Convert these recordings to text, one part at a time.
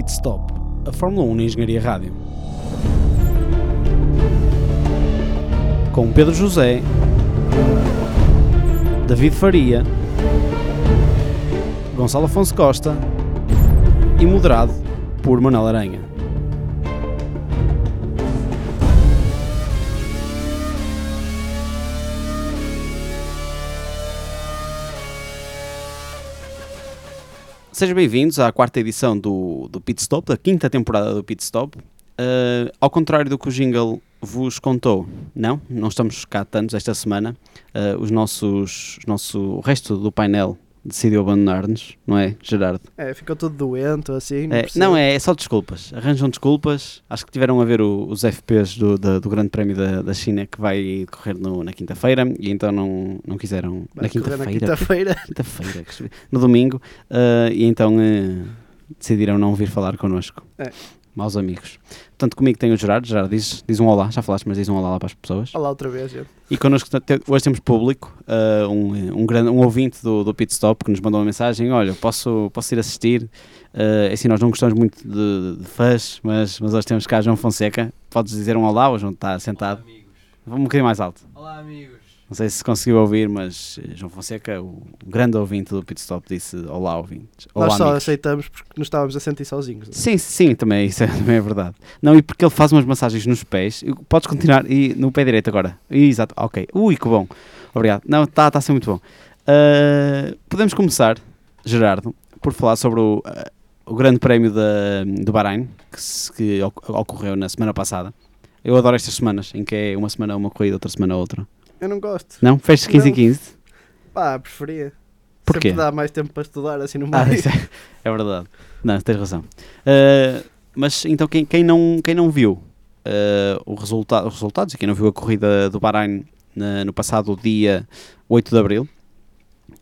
Pit Stop, a Fórmula 1 na Engenharia Rádio. Com Pedro José, David Faria, Gonçalo Afonso Costa e moderado por Manuel Aranha. Sejam bem-vindos à quarta edição do, do Pit Stop, da quinta temporada do Pit Stop. Uh, ao contrário do que o Jingle vos contou, não, não estamos cá tantos esta semana. Uh, os nossos, os nosso, o resto do painel decidiu abandonar-nos, não é, Gerardo? É, ficou tudo doente, assim. É, não, é, é, só desculpas. Arranjam desculpas. Acho que tiveram a ver o, os FPs do, do, do Grande Prémio da, da China que vai correr no, na quinta-feira e então não, não quiseram. Vai na quinta-feira. quinta-feira. Escrevi- no domingo, uh, e então uh, decidiram não vir falar connosco. É. Maus amigos. Portanto, comigo tem o Gerardo. Gerardo, diz, diz um olá, já falaste, mas diz um olá lá para as pessoas. Olha lá outra vez, gente. E connosco hoje temos público, uh, um, um, grande, um ouvinte do, do Pit Stop que nos mandou uma mensagem: Olha, posso, posso ir assistir? Uh, assim, nós não gostamos muito de, de fãs, mas, mas hoje temos cá João Fonseca. Podes dizer um olá, o João está sentado. Olá, amigos. Um bocadinho mais alto. Olá, amigos. Não sei se conseguiu ouvir, mas eh, João Fonseca, o grande ouvinte do Pit Stop, disse Olá, ouvintes. Olá, Nós só amigos. aceitamos porque nos estávamos a sentir sozinhos. não é? Sim, sim, também, isso é, também é verdade. Não, e porque ele faz umas massagens nos pés. Podes continuar e no pé direito agora. Exato, ok. Ui, que bom. Obrigado. Não, está tá a ser muito bom. Ah, podemos começar, Gerardo, por falar sobre o, ah, o grande prémio da, do Bahrein, que, se- que oc- ocorreu na semana passada. Eu adoro estas semanas, em que é uma semana uma corrida, outra semana outra. Eu não gosto. Não? Fecha 15 e Não. 15? Pá, preferia. Porquê? Sempre dá mais tempo para estudar assim no Ah, meio. isso é, é verdade. Não, tens razão. Uh, mas então, quem, quem, não, quem não viu uh, o resulta os resultados, e quem não viu a corrida do Bahrein na- no passado dia 8 de Abril,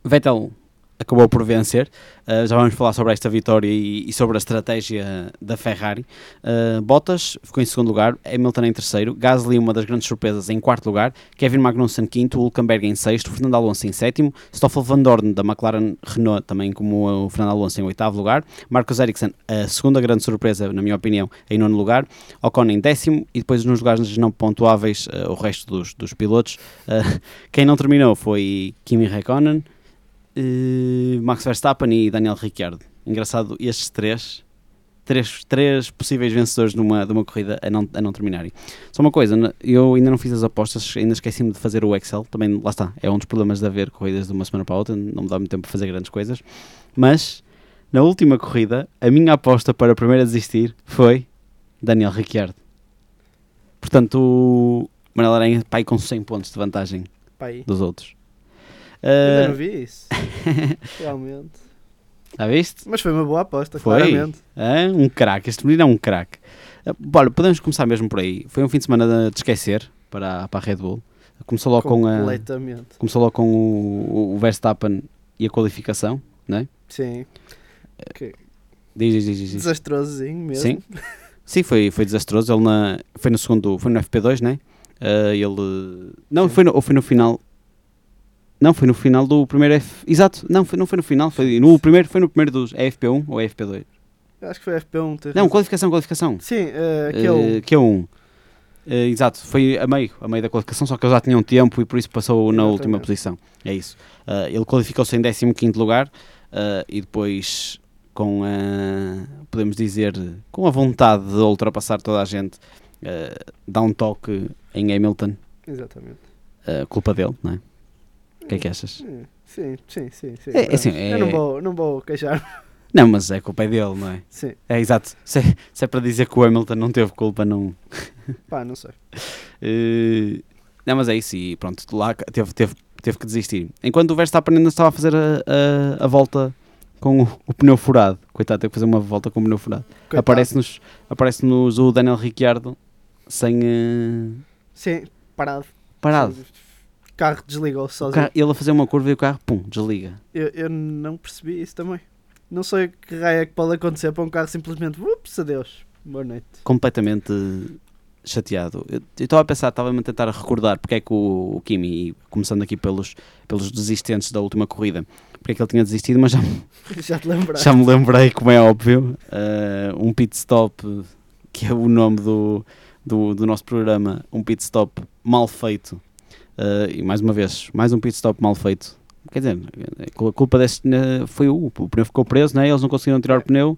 Vettel acabou por vencer. Uh, já vamos falar sobre esta vitória e, e sobre a estratégia da Ferrari. Uh, Bottas ficou em segundo lugar, Hamilton em terceiro, Gasly uma das grandes surpresas em quarto lugar, Kevin Magnussen quinto, Hulkenberg em sexto, Fernando Alonso em sétimo, Stoffel Van Dorn da McLaren Renault também como o Fernando Alonso em oitavo lugar, Marcos Ericsson a segunda grande surpresa na minha opinião em nono lugar, Ocon em décimo e depois nos lugares não pontuáveis uh, o resto dos, dos pilotos. Quem não terminou foi Kimi Raikkonen, eh, Max Verstappen e Daniel Ricciardo. Engraçado, estes três, três, três possíveis vencedores numa, de uma corrida a não, a não terminarem. Só uma coisa, eu ainda não fiz as apostas, ainda esqueci-me de fazer o Excel, também lá está, é um dos problemas de haver corridas de uma semana para a outra, não me dá muito tempo para fazer grandes coisas, mas na última corrida, a minha aposta para a primeira a desistir foi Daniel Ricciardo. Portanto, o Manuel Aranha pai com 100 pontos de vantagem Pá, aí. dos outros. Ainda Ah, não vi isso. Realmente. Já viste? Mas foi uma boa aposta, Foi. claramente. Hã? Um craque, este menino é um craque. Ah, Olha, podemos começar mesmo por aí. Foi um fim de semana de esquecer para, a- para a Red Bull. Começou logo com, a, começou logo com o, o Verstappen e a qualificação, não é? Sim. Que Diz, diz, diz, diz. desastrosozinho mesmo. Sim. Sim, foi, foi desastroso. Ele na, foi no segundo, foi no FP2, não é? Ah, ele. Não, Sim. foi no, ou foi no final. Não, foi no final do primeiro F. Exato, não, foi, não foi no final, foi no primeiro, foi no primeiro dos. É FP1 ou é FP2? Acho que foi FP1. tens Não, qualificação, qualificação. Sim, eh, aquele. Eh, que é um. Eh, exato, foi a meio, a meio da qualificação, só que ele já tinha um tempo e por isso passou na Exatamente. última posição. É isso. Ele qualificou-se em 15 lugar e depois, com a, podemos dizer, com a vontade de ultrapassar toda a gente, dá um toque em Hamilton, Exatamente. culpa dele, não é? O que é que achas? Hum, Sim, sim, sim. sim. É, é assim, é- Eu não vou, não vou queixar. Não, mas é culpa é dele, não é? Sim. É exato. Se, é- se é para dizer que o Hamilton não teve culpa, não. Pá, não sei. Eh, não, mas é isso, e pronto, lá teve, teve, teve que desistir. Enquanto o Verstappen ainda estava a fazer a, a, a volta com o, o pneu furado, coitado, teve que fazer uma volta com o pneu furado. Aparece-nos aparece-nos o Daniel Ricciardo sem. eh, Sim, parado. parado. Sim, carro desligou-se sozinho. carro- ele a fazer uma curva e o carro, pum, desliga. Eu, eu não percebi isso também. Não sei que raio é que pode acontecer para um carro simplesmente. Ups, adeus. Boa noite. Completamente chateado. Eu estava a pensar, estava-me a tentar recordar porque é que o, o Kimi, começando aqui pelos, pelos desistentes da última corrida, porque é que ele tinha desistido, mas já, me- Já já me lembrei, como é óbvio, eh, um pit stop, que é o nome do, do, do nosso programa, um pit stop mal feito. Eh, e mais uma vez, mais um pit stop mal feito. Quer dizer, a culpa deste né, foi o, o pneu ficou preso, né? eles não conseguiram tirar o pneu.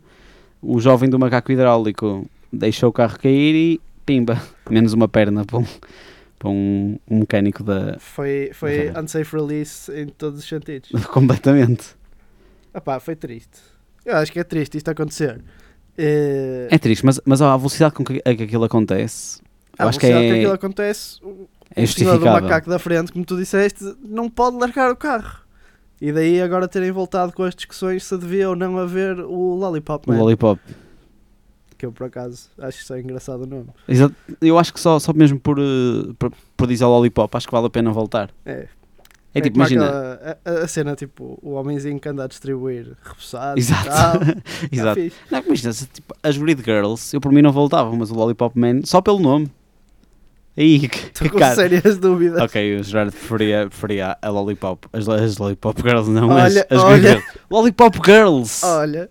O jovem do macaco hidráulico deixou o carro cair e pimba, menos uma perna para um, para um, um mecânico da. Foi, foi Uhum. unsafe release em todos os sentidos. completamente. Epá, foi triste. Eu acho que é triste isto acontecer. Eh, É triste, mas, mas a velocidade com que, a que aquilo acontece, a acho que velocidade é, aquilo acontece, é o do macaco da frente, como tu disseste, não pode largar o carro. E daí agora terem voltado com as discussões se devia ou não haver o Lollipop O Man. Lollipop. Que eu por acaso acho isso é engraçado o nome. Exa- Eu acho que só, só mesmo por, eh, por, por dizer Lollipop, acho que vale a pena voltar. É, É, tipo, como imagina. a, a cena tipo o homenzinho que anda a distribuir repousados Exato. Tá Exato. Não, imagina, tipo, as Grid Girls, eu por mim não voltava, mas o Lollipop Man, só pelo nome. Aí, que, Estou com cara. sérias dúvidas. Ok, o Gerardo preferia, preferia a Lollipop. As, as Lollipop Girls, não Olha, as, as olha. Girls. Lollipop Girls! Olha,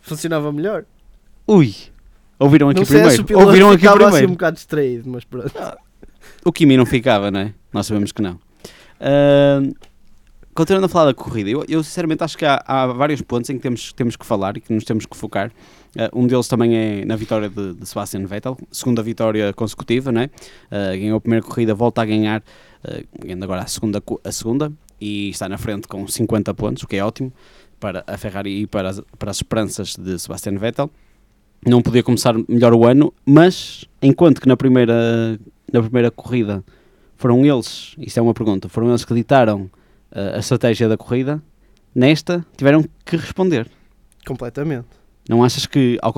funcionava melhor. Ui! Ouviram aqui não sei se primeiro. piloto Ouviram aqui ficava assim um primeiro. bocado distraído, mas pronto. O Kimi não ficava, não é? Nós sabemos que não. Ahm, continuando a falar da corrida, eu, eu sinceramente acho que há, há vários pontos em que temos, temos que falar e que nos temos que focar. Ah, um deles também é na vitória de, de Sebastian Vettel, segunda vitória consecutiva, não é? Ah, ganhou a primeira corrida, volta a ganhar, ah, ganhando agora a segunda, a segunda e está na frente com 50 pontos, o que é ótimo para a Ferrari e para as, para as esperanças de Sebastian Vettel. Não podia começar melhor o ano, mas enquanto que na primeira, na primeira corrida foram eles, isto é uma pergunta, foram eles que ditaram a estratégia da corrida, nesta tiveram que responder. Completamente. Não achas que, ao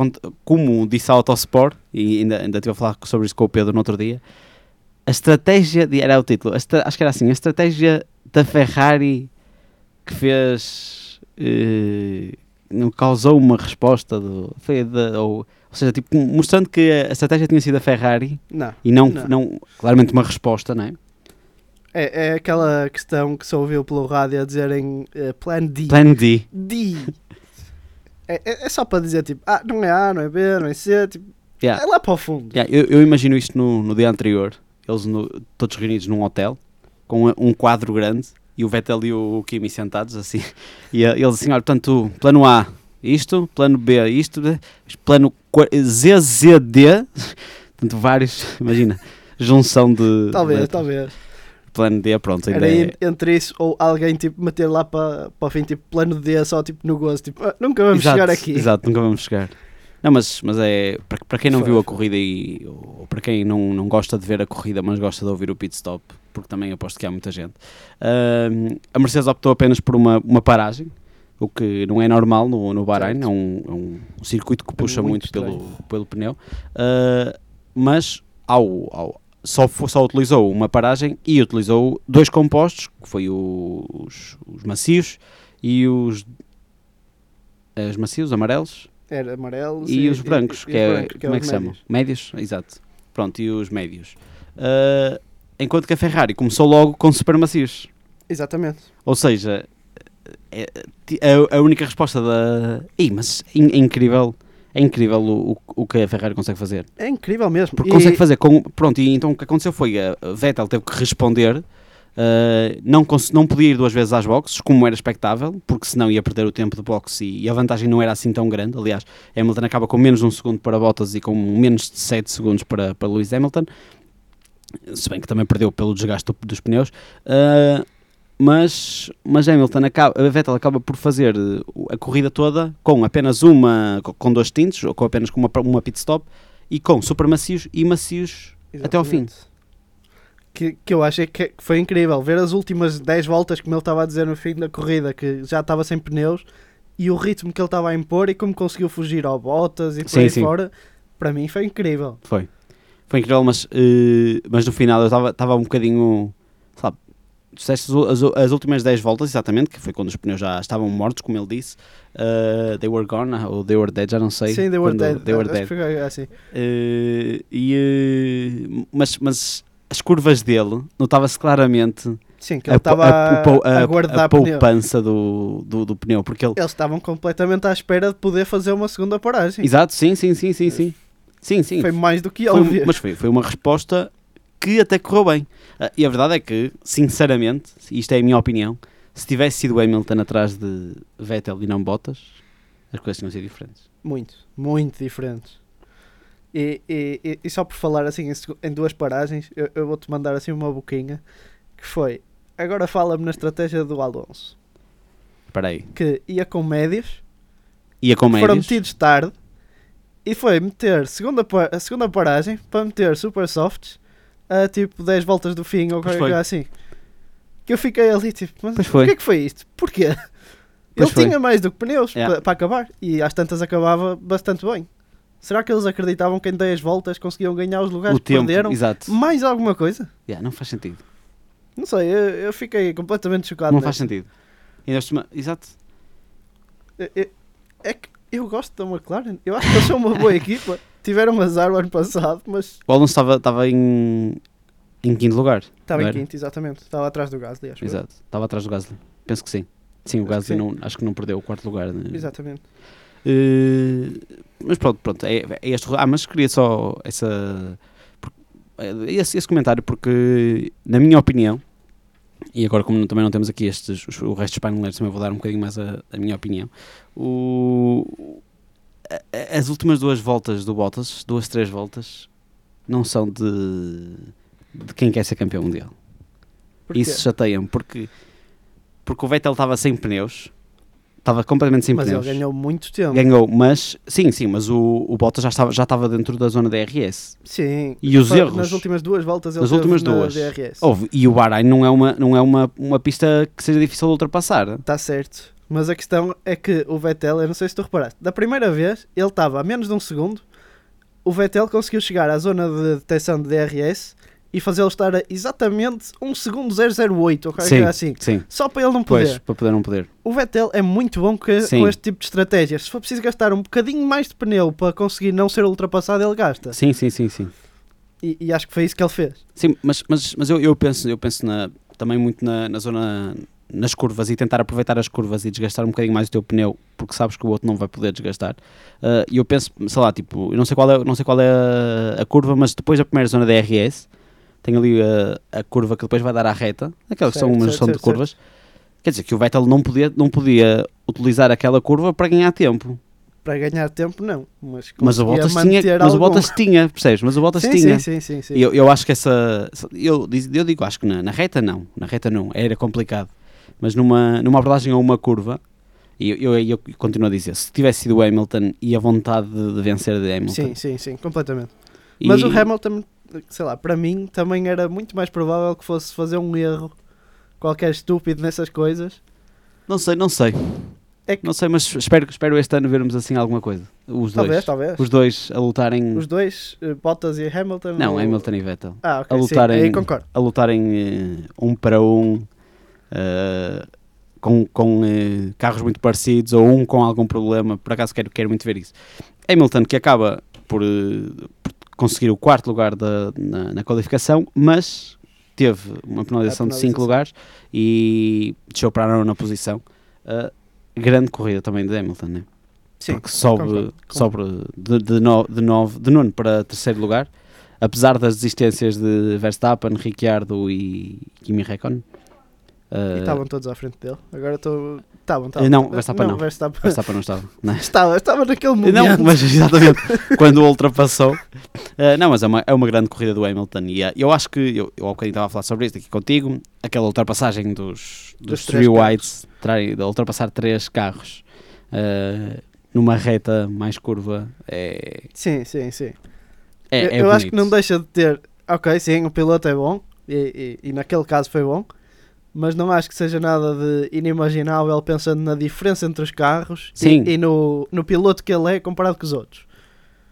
como disse a Autosport, e ainda, ainda estive a falar sobre isso com o Pedro no outro dia, a estratégia, de, era o título, estra- acho que era assim, a estratégia da Ferrari que fez, eh, não causou uma resposta, do, foi da- ou, ou seja, tipo, mostrando que a estratégia tinha sido a Ferrari Não. e não, Não. não. claramente uma resposta, não é? É, é aquela questão que se ouviu pelo rádio a dizerem eh, Plan D. Plan D. D. É, é, é só para dizer tipo, ah, não é A, não é B, não é C, tipo, Yeah. é lá para o fundo. Yeah, eu, eu imagino isto no, no dia anterior, eles no- todos reunidos num hotel, com um quadro grande, e o Vettel e o Kimi sentados assim, e eh, eles assim, olha, portanto, plano A, isto, plano B, isto, plano ZZD, portanto, vários, imagina, junção de, Talvez, de- talvez. Plano D, pronto, ainda Era é, en- entre isso ou alguém tipo meter lá para, para o fim, tipo plano D só tipo no gozo, tipo, "Ah, nunca vamos exato, chegar aqui. Exato, nunca vamos chegar. Não, mas, mas é para, para quem não viu a corrida e ou para quem não, não gosta de ver a corrida, mas gosta de ouvir o pit stop, porque também aposto que há muita gente. ahm, a Mercedes optou apenas por uma, uma paragem, o que não é normal no, no Bahrein, é um, é um circuito que puxa muito muito, pelo, pelo pneu, Ah, mas ao, ao- só, só utilizou uma paragem e utilizou dois compostos, que foi o- os, os macios e os, os macios, amarelos, Era amarelos e, os brancos, que, os é, brancos, como é os que se chamam? médios. Exato. Pronto, e os médios. Ah, enquanto que a Ferrari começou logo com super macios. Exatamente. Ou seja, é- é a, a única resposta da. Ih, mas é é incrível, é incrível o, o, o que a Ferrari consegue fazer. É incrível mesmo. Porque E- consegue fazer com. Pronto, e então o que aconteceu foi a a Vettel teve que responder. ah, não, não podia ir duas vezes às boxes, como era expectável, porque senão ia perder o tempo de boxe e, e a vantagem não era assim tão grande. Aliás, Hamilton acaba com menos de um segundo para Bottas e com menos de 7 segundos para, para Lewis Hamilton, se bem que também perdeu pelo desgaste do- dos pneus. Ah, mas, mas Hamilton acaba, a Vettel acaba por fazer eh, a corrida toda com apenas uma, co- com dois tintos, ou com apenas com uma, uma pit stop, e com super macios e macios até ao fim. Exatamente. Que, que eu achei que foi incrível ver as últimas 10 voltas, como ele estava a dizer no fim da corrida, que já estava sem pneus, e o ritmo que ele estava a impor e como conseguiu fugir ao Bottas e por Sim, aí sim. fora, para mim foi incrível. Foi. Foi incrível, mas, eh, mas no final eu estava um bocadinho. Disseste as, as últimas 10 voltas, exatamente, que foi quando os pneus já estavam mortos, como ele disse. Uh, they were gone, ou they were dead, já não sei. Sim, they were quando- dead. They were Acho dead. foi assim. Uh, e, uh, mas, mas as curvas dele, notava-se claramente Sim, que ele estava a, a, a- a poupança do, do, do pneu, porque ele. Eles estavam completamente à espera de poder fazer uma segunda paragem. Exato, sim, sim, sim, sim, sim. Sim, sim. Foi mais do que Foi- óbvio. mas foi, foi uma resposta que até correu bem. Ah, e a verdade é que, sinceramente, isto é a minha opinião, se tivesse sido Hamilton atrás de Vettel e não Bottas, as coisas tinham sido diferentes. Muito, muito diferentes. E, e, e- só por falar assim em, duas paragens, eu, eu vou-te mandar assim uma boquinha que foi. Agora fala-me na estratégia do Alonso, Espera aí. que ia com médios, Ia com foram médios. metidos tarde e foi meter segunda, a segunda paragem para meter super softs a tipo 10 voltas do fim ou qualquer coisa assim. Que eu fiquei ali tipo, mas Pois o que é que foi isto? Porquê? Pois Ele foi. tinha mais do que pneus Yeah. pa- para acabar e às tantas acabava bastante bem. Será que eles acreditavam que em 10 voltas conseguiam ganhar os lugares o que tempo, perderam? exato. Mais alguma coisa? Yeah, não faz sentido. Não sei, eu, eu fiquei completamente chocado. não faz sentido. E nós Exato. É- é- É que eu gosto da McLaren. Eu acho que eles são uma boa equipa. Tiveram azar o ano passado, mas O Alonso estava, estava em, em quinto lugar. estava em quinto, exatamente. Estava atrás do Gasly, acho. Exato. Estava atrás do Gasly. Penso que sim. Sim, o Acho Gasly não, acho que não perdeu o quarto lugar. né? Exatamente. Eh, mas pronto, pronto é, é este. Ah, mas queria só essa. eh, Esse, esse comentário, porque, na minha opinião, e agora, como também não temos aqui estes, os- o resto dos paineleiros, também vou dar um bocadinho mais a, a minha opinião. O, as últimas duas voltas do Bottas, duas, três voltas, não são de, de quem quer ser campeão mundial. Porquê? Isso chateia-me, porque, porque o Vettel estava sem pneus, estava completamente sem Mas pneus. ele ganhou muito tempo. Ganhou, mas sim, sim, mas o, o Bottas já estava, já estava dentro da zona DRS. Sim. E os erros? Nas últimas duas voltas ele Nas últimas duas. DRS. Houve, e o Bahrein não é, uma, não é uma, uma pista que seja difícil de ultrapassar. Está certo. Mas a questão é que o Vettel, eu não sei se tu reparaste, da primeira vez ele estava a menos de um segundo, o Vettel conseguiu chegar à zona de detecção de DRS e fazê-lo estar a exatamente 1 segundo 008 ou qualquer Sim. coisa assim. Sim, Só para ele não poder. pois, para poder não poder. O Vettel é muito bom que- Sim. com este tipo de estratégias. Se for preciso gastar um bocadinho mais de pneu para conseguir não ser ultrapassado, ele gasta. Sim, sim, sim, sim. E, e acho que foi isso que ele fez. Sim, mas, mas, mas eu, eu penso, eu penso na, também muito na, na zona nas curvas e tentar aproveitar as curvas e desgastar um bocadinho mais o teu pneu porque sabes que o outro não vai poder desgastar. Ah, E eu penso, sei lá, tipo, eu não sei qual é, não sei qual é a, a curva, mas depois da primeira zona da RS tem ali a, a curva que depois vai dar à reta, aquela que são Certo, uma certo, gestão de certo, curvas. Quer dizer que o Vettel não podia, não podia utilizar aquela curva para ganhar tempo. Para ganhar tempo, não. Mas, Mas o Bottas tinha, mas o. Bottas tinha, percebes? Mas o Bottas sim, tinha. sim, sim, sim, sim. Eu, eu acho que essa. Eu, eu digo, acho que na, na reta não. Na reta não. Era complicado. Mas numa, numa abordagem a uma curva, e eu, eu, eu continuo a dizer: se tivesse sido o Hamilton e a vontade de, vencer de Hamilton. Sim, sim, sim, completamente. e- Mas o Hamilton, sei lá, para mim também era muito mais provável que fosse fazer um erro qualquer estúpido nessas coisas. Não sei, não sei. É que- Não sei, mas espero, espero este ano vermos assim alguma coisa. Os Talvez, dois. talvez. Os dois a lutarem. Os dois, eh, Bottas e Hamilton. Não, ou- Hamilton e Vettel. Ah, ok, a sim, lutarem- aí concordo. A lutarem eh, um para um. Eh, com, com eh, carros muito parecidos ou um com algum problema, por acaso quero, quero muito ver isso. Hamilton que acaba por, eh, por conseguir o quarto lugar da, na, na qualificação, mas teve uma penalização, de 5 penalização. lugares e deixou para a nona posição. Eh, grande corrida também de Hamilton, né? Sim, porque sobe, concordo, sobe de, de, no, de, nove, de nono para terceiro lugar, apesar das desistências de Verstappen, Ricciardo e Kimi Räikkönen. E Uh, estavam todos à frente dele. Agora estou. Estavam, estavam. não, Verstappen não. Verstappen. Verstappen não estava. Não? Estava, estava naquele momento. não mas exatamente quando o ultrapassou. Uh, não, mas é uma, é uma grande corrida do Hamilton. E uh, eu acho que, eu, eu há bocadinho estava a falar sobre isto aqui contigo, aquela ultrapassagem dos, dos, Dos three whites, trai- de ultrapassar três carros numa reta mais curva, é, Sim, sim, sim. é, eu é eu acho que não deixa de ter. Ok, sim, o piloto é bom. E, e, e naquele caso foi bom. Mas não acho que seja nada de inimaginável pensando na diferença entre os carros e- Sim. e, no, no piloto que ele é comparado com os outros.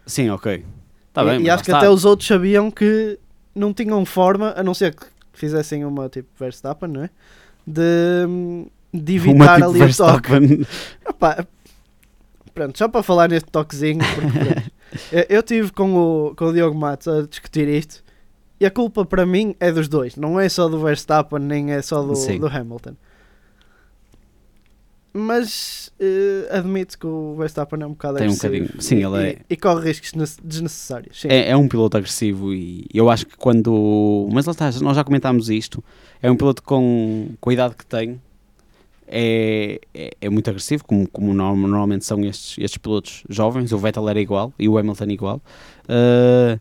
Sim, ok. Tá e bem, e acho que lá até está. os outros sabiam que não tinham forma, a não ser que fizessem uma tipo Verstappen, não é? De, de evitar tipo ali o toque. Verstappen. Opa, pronto, só para falar neste toquezinho, porque, pronto, eu, eu tive com o, com o Diogo Matos a discutir isto e a culpa para mim é dos dois, não é só do Verstappen nem é só do, do Hamilton. Mas eh, admito que o Verstappen é um bocado Tem um agressivo bocadinho- sim, e, ele é- e, corre riscos desne- desnecessários. É, é um piloto agressivo e eu acho que quando. Mas lá está, nós já comentámos isto. É um piloto com, com a idade que tem. É, é, é muito agressivo, como, como norm- normalmente são estes, estes pilotos jovens. O Vettel era igual e o Hamilton igual. Uh,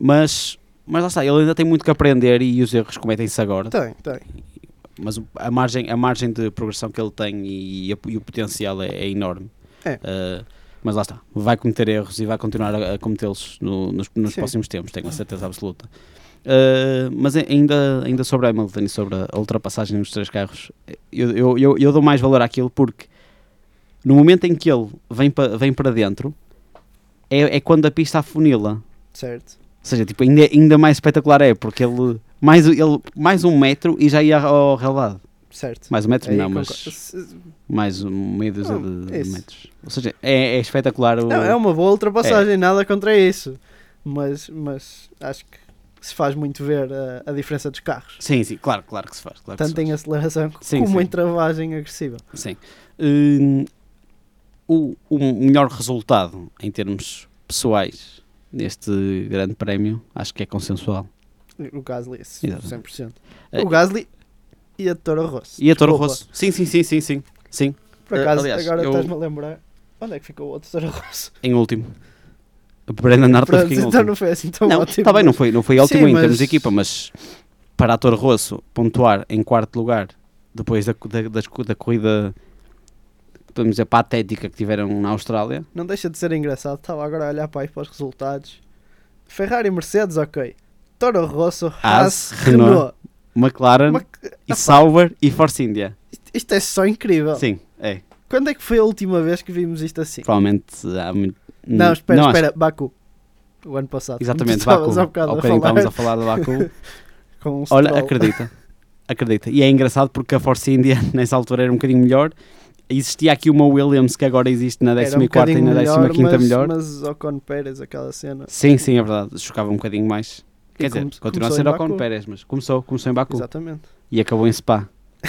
mas, mas lá está, ele ainda tem muito que aprender e os erros cometem-se agora. Tem, tem. Mas a margem, a margem de progressão que ele tem e, a- e o potencial é, é enorme. É. Uh, mas lá está, vai cometer erros e vai continuar a, a cometê-los no- nos, nos próximos tempos, tenho a certeza absoluta. Uh, mas a- ainda, ainda sobre Hamilton e sobre a ultrapassagem nos três carros, eu, eu, eu, eu dou mais valor àquilo porque no momento em que ele vem, pa, vem para dentro é, é quando a pista afunila. Certo. Ou seja, tipo, ainda, ainda mais espetacular é porque ele mais, ele mais um metro e já ia ao relevado. Certo. Mais um metro, Aí não, mas mais um meia dúzia de, metros. Ou seja, é, é espetacular o. Não, é uma boa ultrapassagem, nada contra isso. Mas, mas acho que se faz muito ver a, a diferença dos carros. Sim, sim, claro, claro que se faz. Claro Tanto se em aceleração Sim, como sim. em travagem agressiva. faz. Sim. Hum, o, o melhor resultado em termos pessoais neste grande prémio acho que é consensual. O Gasly, esse, Exatamente. 100%. Eh, O Gasly e a Toro Rosso. E a Toro. Rosso? Sim, sim, sim, sim, sim. Sim, Por Eh, acaso, aliás, agora eu- estás-me a lembrar. Onde é que ficou o outro Toro Rosso? em último. Brendan Hartley fica em então último. não foi assim tão Não, ótimo. está bem, não foi, não foi Sim, ótimo em termos mas- de equipa, mas para a Toro Rosso pontuar em quarto lugar depois da, da, das- da corrida podemos dizer patética que tiveram na Austrália Não deixa de ser engraçado. Estava agora a olhar para, aí para os resultados. Ferrari e Mercedes, ok. Toro Rosso, Haas, Renault, Renault. McLaren Mas- e Sauber e Force India isto, é só incrível. sim, é, Quando é que foi a última vez que vimos isto assim? provavelmente há muito Não, espera, acho- espera. Baku. O ano passado. exatamente, Baku, há bocado ao a bocadinho falar estávamos a falar de Baku um olha, acredita acredita, e é engraçado porque a Force India nessa altura era um bocadinho melhor existia aqui uma Williams que agora existe na Era 14 um e na bocadinho 15 mas, melhor Mas Ocon Pérez, aquela cena. Sim, sim, é verdade. Chocava um bocadinho mais. E Quer dizer, come- continua a ser Ocon. Pérez, mas começou, começou em Baku Exatamente. e acabou em Spa.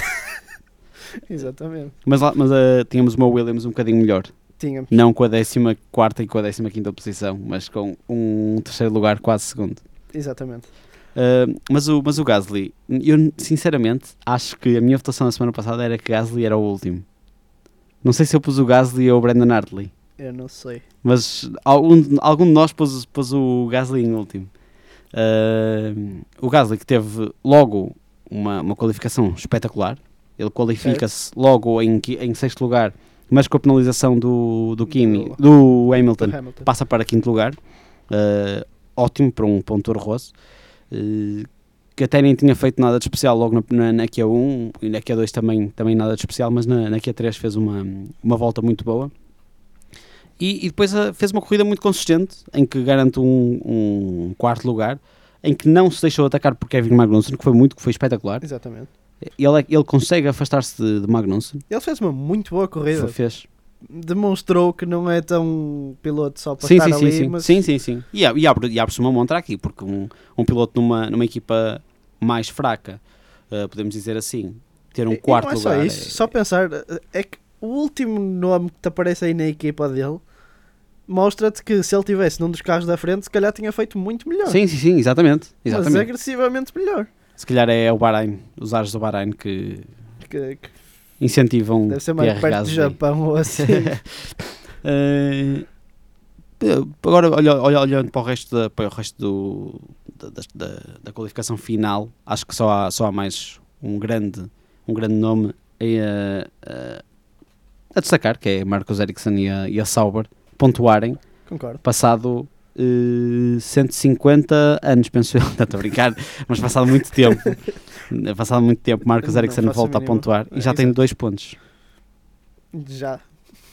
Exatamente. Mas, lá, mas ah, tínhamos uma Williams um bocadinho melhor. Tínhamos. Não com a 14 e com a 15 posição, mas com um terceiro lugar, quase segundo. Exatamente. Ah, mas, o, mas o Gasly, eu sinceramente acho que a minha votação na semana passada era que Gasly era o último. Não sei se eu pus o Gasly ou o Brandon Hartley. Eu não sei. mas algum, algum de nós pôs, pôs o Gasly em último. Ah, o Gasly que teve logo uma, uma qualificação espetacular, ele qualifica-se logo em, em sexto lugar, mas com a penalização do, do Kimi, do Hamilton, Do Hamilton. passa para quinto lugar. Ah, ótimo para um ponto rosso. Ah, que até nem tinha feito nada de especial logo na, na, na Q1 e na Q2 também, também nada de especial, mas na, na Q3 fez uma, uma volta muito boa. E, e depois ah, fez uma corrida muito consistente em que garante um, um quarto lugar, em que não se deixou atacar por Kevin Magnussen, que foi muito, que foi espetacular. Exatamente. Ele, é- ele consegue afastar-se de, de Magnussen, Ele fez uma muito boa corrida. Fez. Demonstrou que não é tão piloto só para Sim, estar sim, ali, sim, mas sim, sim, sim. E, e abre- e abre-se uma montra aqui, porque um, um piloto numa, numa equipa mais fraca, ah, podemos dizer assim, ter um E- e quarto não é lugar. só isso, é- só pensar, é que o último nome que te aparece aí na equipa dele mostra-te que se ele tivesse num dos carros da frente, se calhar tinha feito muito melhor. Sim, sim, sim, exatamente. mas exatamente. agressivamente melhor. Se calhar é o Bahrein, os ares do Bahrein que Que, que incentivam deve ser mais perto do. Japão ou assim. Eh, agora, olha- olha- olhando para o resto, da, para o resto do, da, da- da- da qualificação final, acho que só há, só há mais um grande, um grande nome a, a- a destacar, que é Marcos Ericsson e a, e a Sauber, pontuarem, Concordo. passado eh, 150 anos, penso eu, estou a brincar, mas passado muito tempo. Passado muito tempo, Marcos Ericsson a volta a pontuar e já tem dois pontos. Já.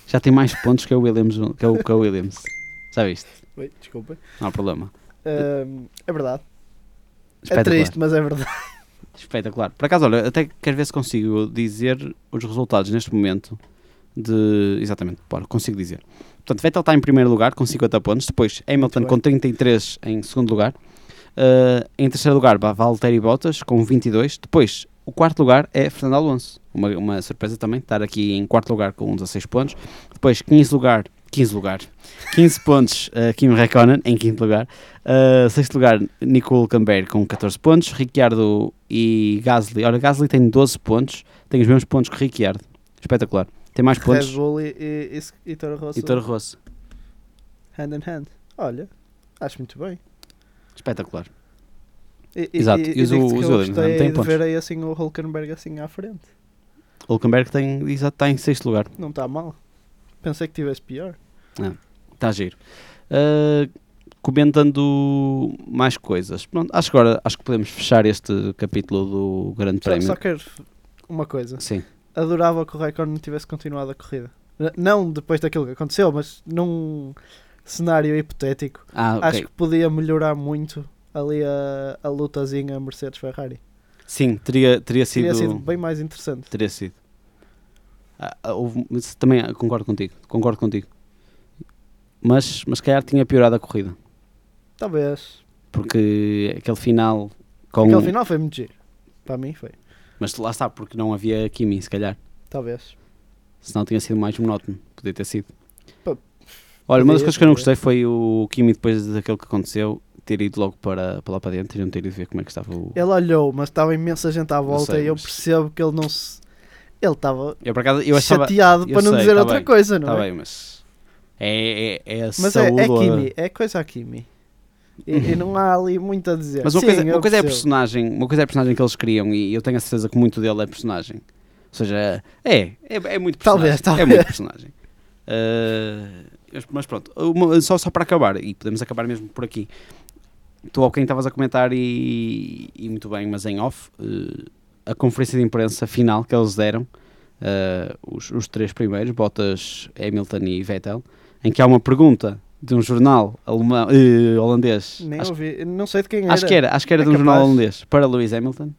Já tem mais pontos que o Williams. Que o, que o Williams. Já viste? Oi, desculpa. Não há problema. É verdade. É triste, mas é verdade. Espetacular. Por acaso, olha, até quero ver se consigo dizer os resultados neste momento de. Exatamente, bora, consigo dizer. Portanto, Vettel está em primeiro lugar com 50 pontos, depois Hamilton com 33 em segundo lugar, Uh, em terceiro lugar, Va- Valtteri Bottas com 22, depois o quarto lugar é Fernando Alonso, uma, uma surpresa também, estar aqui em quarto lugar com 16 pontos, depois 15 lugar, 15 lugar, 15 pontos uh, Kimi Räikkönen em quinto lugar, uh, sexto lugar Nico Hülkenberg com 14 pontos, Ricciardo e Gasly, olha Gasly tem 12 pontos, tem os mesmos pontos que Ricciardo, espetacular, tem mais Red pontos Bull e, e, e, e Toro Rosso e Toro Rosso, hand in hand. Olha, acho muito bem. espetacular. E, e- Exato, E, e os- digo-te os Williams não gostei têm de pontos. ver aí assim o Hulkenberg assim à frente. Hülkenberg tem, exato, está em sexto lugar. Não está mal. Pensei que tivesse pior. Está Tá giro. Uh, comentando mais coisas. Pronto, acho que agora acho que podemos fechar este capítulo do Grande Só, Prémio. só quero uma coisa. Sim. Adorava que o Raikkonen tivesse continuado a corrida. Não depois daquilo que aconteceu, mas num cenário hipotético. Ah, ok. Acho que podia melhorar muito ali a, a lutazinha Mercedes-Ferrari. Sim, teria, teria sido. Teria sido bem mais interessante. Teria sido. Ah, ah, houve- também ah, concordo contigo. Concordo contigo. Mas, mas se calhar tinha piorado a corrida. Talvez. Porque aquele final. Com, Aquele final foi muito giro. Para mim foi. Mas lá está, porque não havia Kimi, se calhar. Talvez. Senão tinha sido mais monótono. Podia ter sido. Pô, Olha, uma das coisas que eu não gostei foi o Kimi, depois daquilo que aconteceu, ter ido logo para, para lá para dentro e não ter ido ver como é que estava o. Ele olhou, mas estava imensa gente à volta sei, e eu mas- percebo que ele não se. Ele estava Eu por acaso, eu achava. chateado eu para não sei, dizer tá outra bem, coisa, não Está é? bem, mas. É, é, é a Mas é, saúde. é a- Kimi, é coisa a Kimi. E, e não há ali muito a dizer. Mas uma Sim, coisa, uma coisa é a personagem, uma coisa é a personagem que eles criam e eu tenho a certeza que muito dele é personagem. Ou seja, é, é, é muito personagem. Talvez, talvez. É muito personagem. Ah, mas- pronto, uma- só, só para acabar, e podemos acabar mesmo por aqui. Tu ao quem estavas a comentar e, e muito bem, mas em off, eh, a conferência de imprensa final que eles deram, eh, os, os três primeiros, Bottas, Hamilton e Vettel, em que há uma pergunta de um jornal alemão, eh, holandês, Nem acho, ouvi, não sei de quem era. acho que era, acho que era É de um jornal capaz. holandês, para Lewis Hamilton,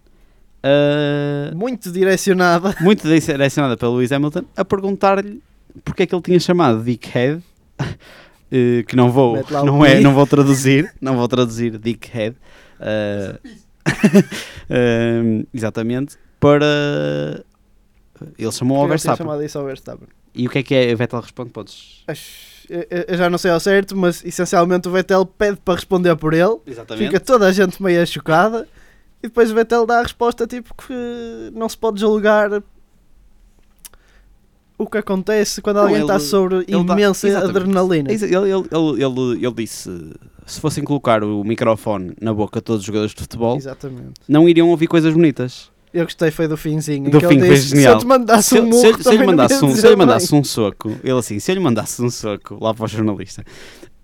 eh, Muito direcionada. muito direcionada para Lewis Hamilton, a perguntar-lhe porque é que ele tinha chamado Dickhead, eh, que não vou, o não, é, não vou traduzir, não vou traduzir Dickhead, eh, exatamente, para... Ele chamou ao Verstappen. E o que é que é? A Vettel responde, podes... Acho- eu- já não sei ao certo, mas essencialmente o Vettel pede para responder por ele. Exatamente. Fica toda a gente meio chocada. E depois o Vettel dá a resposta tipo que não se pode julgar o que acontece quando alguém ele- está sobre dá- imensa adrenalina. Ele, ele, ele, ele, ele disse, se fossem colocar o microfone na boca de todos os jogadores de futebol, Exatamente. não iriam ouvir coisas bonitas. Eu gostei foi do finzinho. Do que fim, foi Se genial. eu te mandasse se, um eu- se, se lhe não mandasse um, se dizer eu lhe mandasse um soco, ele assim, se eu lhe mandasse um soco lá para o jornalista,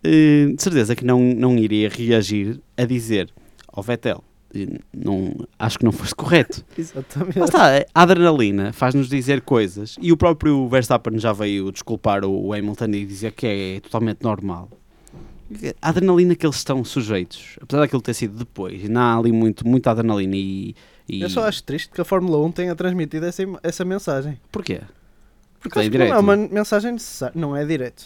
eh, de certeza que não, não iria reagir a dizer ao Vettel, eh, não, acho que não foste correto. Exatamente. Lá está, a adrenalina faz-nos dizer coisas e o próprio Verstappen já veio desculpar o Hamilton e dizer que é totalmente normal. A adrenalina que eles estão sujeitos, apesar daquilo ter sido depois, ainda há ali muito, muita adrenalina e, e... Eu só acho triste que a Fórmula 1 tenha transmitido essa, essa mensagem. Porquê? Porque É não é uma mensagem necessária. Não é direto.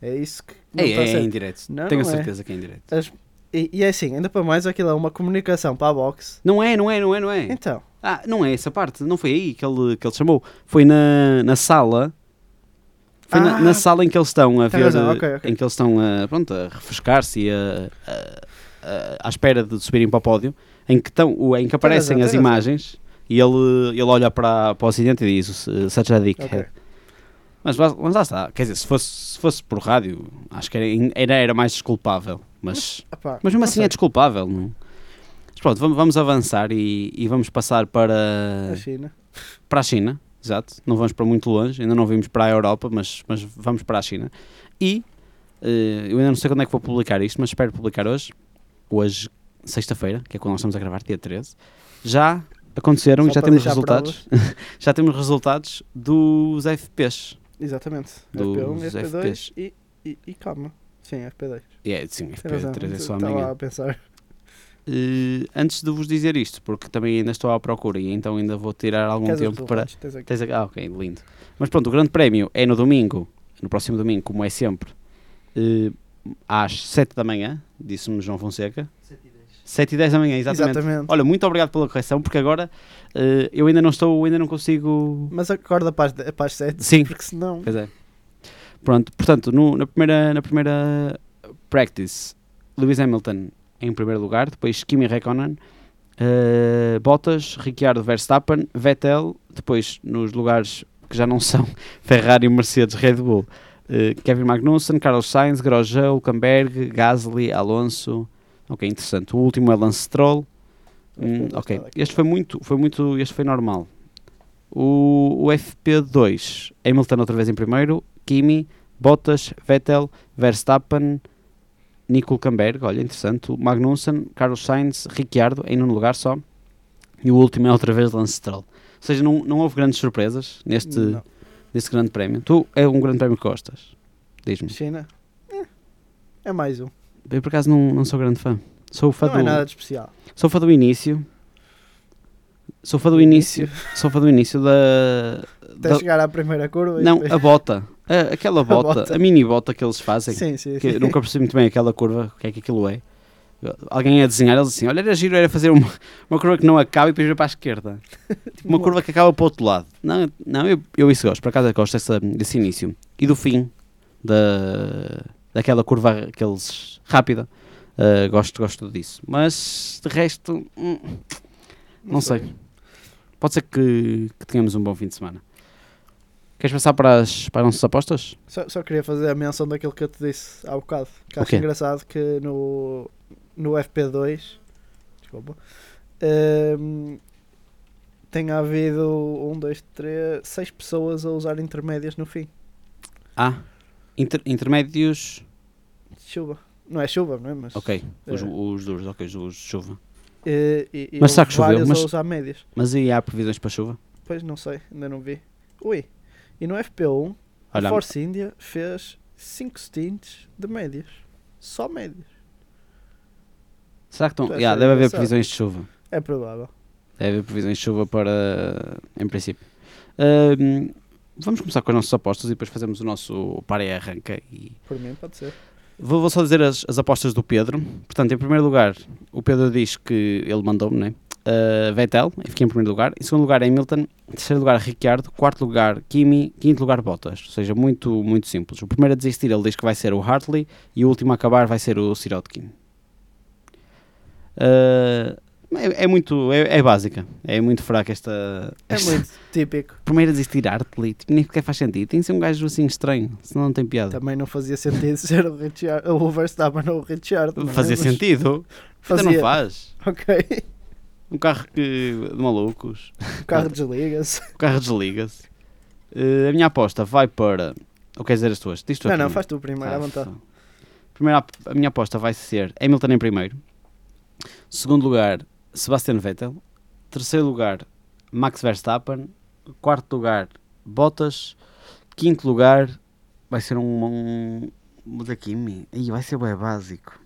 É isso que. É, é, é indireto. Não, Tenho não a é. certeza que é indireto. E, e é assim, ainda para mais aquilo é uma comunicação para a box. Não é, não é, não é, não é. Então, Ah, não é essa parte, não foi aí que ele, que ele chamou. Foi na, na sala. Foi na, Ah, na sala em que eles estão a ver. razão, ok, ok. Em que eles estão a, pronto, a refrescar-se e a, a- a- à espera de subirem para o pódio. Em que, estão, o- em que aparecem razão, as imagens e ele, ele olha para, para o acidente e diz: Such a dickhead. ok. Mas, mas lá está, quer dizer, se fosse, se fosse por rádio, acho que era, era, era mais desculpável. Mas. Epá, Mas mesmo assim sei. é desculpável, não? Mas pronto, vamos, vamos avançar e, e vamos passar para, A China. para a China, exato. Não vamos para muito longe, ainda não vimos para a Europa, mas, mas vamos para a China. E eh, eu ainda não sei quando é que vou publicar isto, mas espero publicar hoje, hoje, sexta-feira, que é quando nós estamos a gravar, dia 13. Já aconteceram Só e já temos resultados. já temos resultados dos FPs. Exatamente. Dos FP1, FP2 FPs. e, e, e calma. Sim, FP2. É, sim, Tem razão. FP3 é só Estava amanhã. a pensar. Eh, antes de vos dizer isto, porque também ainda estou à procura e então ainda vou tirar algum Queres tempo para. Tens aqui. Tens aqui- Ah, ok, lindo. Mas pronto, o Grande Prémio é no domingo, no próximo domingo, como é sempre, eh, às 7 da manhã, disse-me João Fonseca. 7 e 10 da manhã, exatamente. Exatamente. Olha, muito obrigado pela correção, porque agora eh, eu ainda não estou, ainda não consigo. Mas acorda para as, de- para as 7, Sim, porque senão. pois é. Pronto, portanto, no- na, primeira, na primeira practice, Lewis Hamilton em primeiro lugar, depois Kimi Räikkönen, eh, Bottas, Ricciardo Verstappen, Vettel, depois nos lugares que já não são Ferrari, Mercedes, Red Bull, eh, Kevin Magnussen, Carlos Sainz, Grosjean, Hulkenberg, Gasly, Alonso. Ok, interessante. O último é Lance Stroll. Hum, ok, este foi muito, foi muito, este foi normal. O, o FP2, Hamilton outra vez em primeiro, Kimi, Bottas, Vettel, Verstappen, Nico Hulkenberg, olha, interessante, Magnussen, Carlos Sainz, Ricciardo, em nono lugar só, e o último é outra vez Lance Stroll. Ou seja, não, não houve grandes surpresas neste, Não. neste grande prémio. Tu é um grande prémio que gostas? Diz-me. China. eh, É mais um. Eu por acaso não, não sou grande fã. Sou fã Não do, é nada de especial. Sou fã do início. Sou fã do início. Sou fã do início da. Até da- chegar à primeira curva. não, depois- a bota. A- aquela bota, bota. a mini bota que eles fazem. Sim, sim. Que sim. nunca percebi muito bem aquela curva, o que é que aquilo é. Alguém a desenhar, eles assim: olha, era giro, era fazer uma, uma curva que não acaba e depois vir para a esquerda. Tipo, uma curva que acaba para o outro lado. Não, não eu, eu isso gosto, por acaso eu gosto dessa, desse início. E do fim, da, daquela curva aqueles, rápida. Uh, gosto, gosto disso. Mas de resto, hum, não sei. Pode ser que, que tenhamos um bom fim de semana. Queres passar para as, para as nossas apostas? Só, só queria fazer a menção daquilo que eu te disse há bocado. Que acho Ok. engraçado que no, no FP2 desculpa, tenha havido um, dois, três, seis pessoas a usar intermédias no fim. Ah, inter- intermédios. Chuva. Não é chuva, não é? Mas, Ok, os, É. os duros, ok, os, de chuva. eh, e, e Mas será que choveu? Mas- a usar médias. Mas aí há previsões para chuva? Pois não sei, ainda não vi. Ui, e no FP1 Olha, a Force India fez 5 stints de médias. Só médias. será que estão. Deve Yeah, ser deve haver previsões de chuva. É provável. Deve haver previsões de chuva para. Em princípio. Ahm, vamos começar com as nossas apostas e depois fazemos o nosso para e arranca. E Por mim pode ser. Vou, vou só dizer as, as apostas do Pedro. Portanto, em primeiro lugar, o Pedro diz que ele mandou-me, né? Uh, Vettel, e fiquei em primeiro lugar. Em segundo lugar, Hamilton. Em terceiro lugar, Ricciardo. Quarto lugar, Kimi. Quinto lugar, Bottas. Ou seja, muito, muito simples. O primeiro a desistir, ele diz que vai ser o Hartley. E o último a acabar vai ser o Sirotkin. Uh, é, é muito. É, é básica. É muito fraca esta. É esta- muito típico. Primeiro a desistir, Hartley. Tipo, nem sequer faz sentido. Tem que ser um gajo assim estranho. Senão não tem piada. Também não fazia sentido ser o, Richard, o Verstappen ou o Richard. é? Fazia Mas sentido. Fazia. não faz. Ok. Um carro que, de malucos. O carro desliga-se. O carro desliga-se. Eh, a minha aposta vai para. Ou queres dizer as tuas? Diz tu Não, não, faz tu primeiro à vontade. Primeiro, a- a minha aposta vai ser Hamilton em primeiro. Segundo lugar, Sebastian Vettel. Terceiro lugar, Max Verstappen. Quarto lugar, Bottas. Quinto lugar, vai ser um. um Muda. Ih, vai ser bem básico.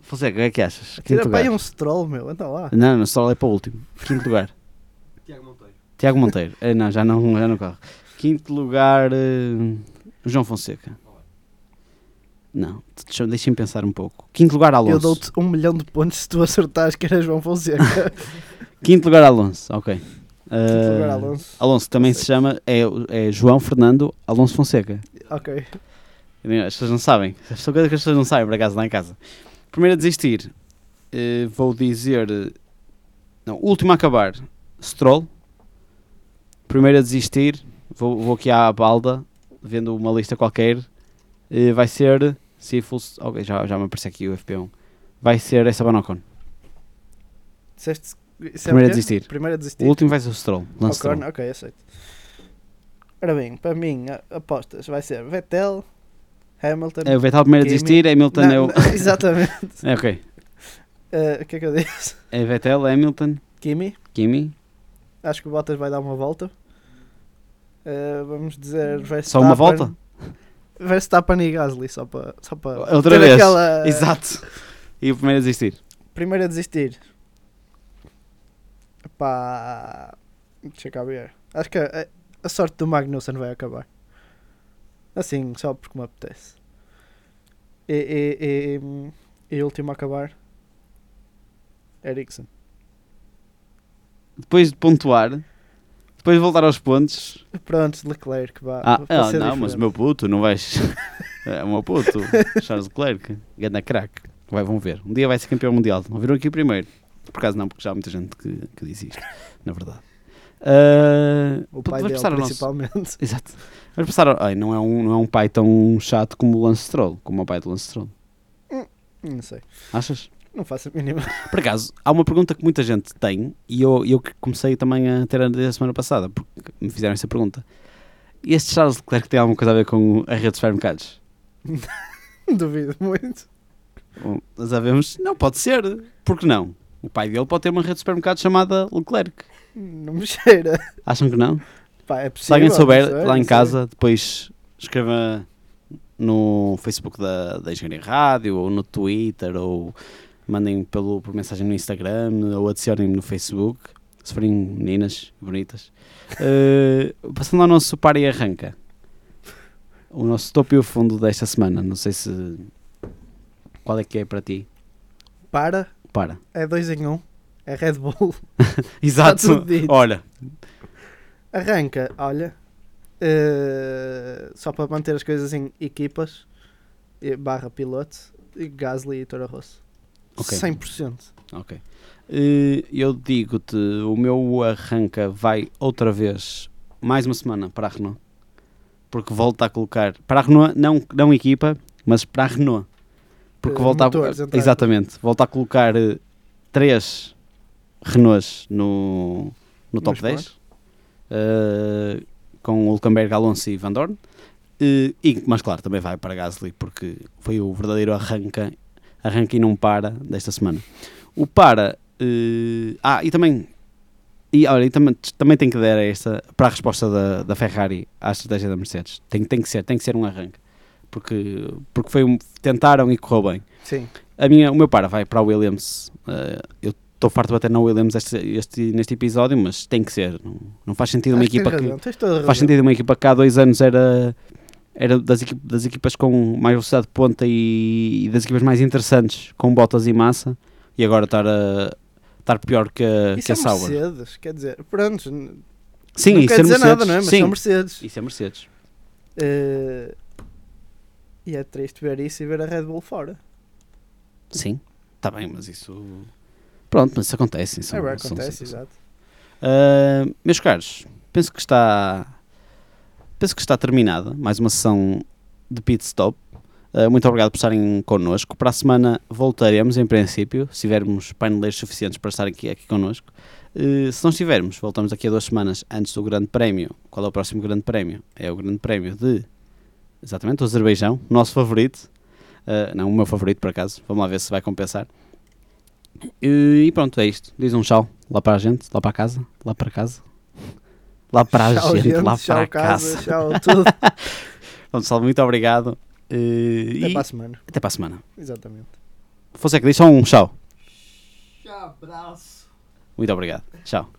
Fonseca, o que é que achas? Quinto Tira para um stroll, meu. Anda lá. Não, não, só é para o último. Quinto lugar. Tiago Monteiro. Tiago Monteiro. Eh, não, já não, já não corre. Quinto lugar, eh, João Fonseca. Não, deixa-me pensar um pouco. Quinto lugar, Eu Alonso. dou-te um milhão de pontos se tu acertares que era João Fonseca. Quinto lugar, Alonso. Ok. Eh, lugar, Alonso. Alonso que também se chama, é, é João Fernando Alonso Fonseca. Ok. As pessoas não sabem. São coisas que as pessoas não sabem, por acaso, lá em casa. Primeiro a desistir, eh, vou dizer. eh, Não, último a acabar, Stroll. Primeiro a desistir, vou, vou aqui à balda, vendo uma lista qualquer. Eh, vai ser. Se fosse. Ok, já, já me apareceu aqui o FP1. Vai ser Esteban Ocon. Disseste. é Primeiro o a desistir. Primeiro a O desistir. último vai ser o Stroll. Lance Stroll. ok, aceito. Ora bem, para mim, apostas vai ser Vettel, Hamilton. É o Vettel primeiro a desistir, Hamilton Não, é o. não, Exatamente. É ok. Eh, O que é que eu disse? É Vettel, Hamilton, Kimi. Kimi. Acho que o Bottas vai dar uma volta. Eh, vamos dizer Verstappen. Só uma volta? Verstappen e Gasly, só para. Só para Outra vez. Aquela, Exato. E o primeiro a desistir? Primeiro a desistir. Pá. Deixa cá ver. Acho que a, a sorte do Magnussen vai acabar. Assim, só porque me apetece. E, e, e, e o último a acabar. Ericsson. Depois de pontuar, depois de voltar aos pontos. Pronto, Leclerc. Vá, Ah, ah, não, mas diferente. o meu puto, não vais. É o meu puto, Charles Leclerc, ganda craque. Vai, vão ver. Um dia vai ser campeão mundial. Não viram aqui primeiro. Por acaso não, porque já há muita gente que, que diz isto, na verdade. Ah, O pai dele, passar ao nosso- principalmente. Exato. Vamos passar. ao- Ai, não, é um, não é um pai tão chato como o Lance Stroll, como o pai do Lance Stroll. Não sei. Achas? Não faço a mínima. Por acaso, há uma pergunta que muita gente tem e eu, eu que comecei também a ter a semana passada, porque me fizeram essa pergunta. E este Charles Leclerc tem alguma coisa a ver com a rede de supermercados? Duvido muito. Bom, sabemos, não pode ser. Por que não? O pai dele pode ter uma rede de supermercados chamada Leclerc. Não me cheira. Acham que não? Pá, é Se possível. alguém souber, lá em casa, depois escreva no Facebook da, da Engenharia Rádio, ou no Twitter, ou mandem pelo, por mensagem no Instagram, ou adicionem-me no Facebook, se forem meninas bonitas. Eh, passando ao nosso par e arranca. O nosso topo e o fundo desta semana. Não sei se. Qual é que é para ti? Para, Para. é dois em um. É Red Bull. Exato. Olha, Arranca, olha. eh, só para manter as coisas em equipas. Barra piloto. Gasly e Toro Rosso. Ok. 100%. Ok. Eh, Eu digo-te, o meu arranca vai outra vez, mais uma semana para a Renault. Porque volta a colocar, para a Renault, não, não equipa, mas para a Renault. Porque Eh, volta motores, a, exatamente, volta a colocar eh, três Renaults no, no top Nos 10. eh, com Hulkenberg, Alonso e Van Dorn. Eh, e, mas claro, também vai para Gasly porque foi o verdadeiro arranca, arranca e não para desta semana. O para. eh, ah, e também. E olha, e também, também tem que dar esta para a resposta da, da Ferrari à estratégia da Mercedes. Tem, tem que ser, tem que ser um arranque. Porque, porque foi um, tentaram e correu bem. Sim. A minha, o meu para vai para a Williams. Eh, eu estou farto de bater na Williams este, este- neste episódio, mas tem que ser. Não, não faz sentido uma Acho que equipa que. razão, razão. Faz sentido uma equipa que há dois anos era, era das, equi- das equipas com mais velocidade de ponta e, e das equipas mais interessantes, com botas e massa, e agora estar, a, estar pior que a, Isso que a é Sauber. Mercedes, quer dizer, pronto, Sim, não isso quer é dizer Mercedes. nada, não é? Mas Sim, são Mercedes. isso é Mercedes. Eh, e é triste ver isso e ver a Red Bull fora. Sim, está bem, mas isso. Pronto, mas isso acontece. São, é bem, são acontece, situações. exato. Uh, meus caros, penso que está penso que está terminada mais uma sessão de pit stop. Uh, muito obrigado por estarem connosco. Para a semana voltaremos, em princípio, se tivermos paineleiros suficientes para estarem aqui, aqui connosco. Uh, se não estivermos, voltamos daqui a duas semanas antes do Grande Prémio. Qual é o próximo Grande Prémio? É o Grande Prémio de exatamente o Azerbaijão, nosso favorito. Uh, não, o meu favorito por acaso. Vamos lá ver se vai compensar. E, pronto, é isto. Diz um tchau lá para a gente, lá para casa, lá para casa. Lá para a Tchau, gente, lá para a casa. casa. Tchau, tudo. Pronto, pessoal, muito obrigado. Uh, Até e para a semana. até para a semana. Exatamente. Fonseca, diz só um tchau. Tchau, abraço. Muito obrigado. Tchau.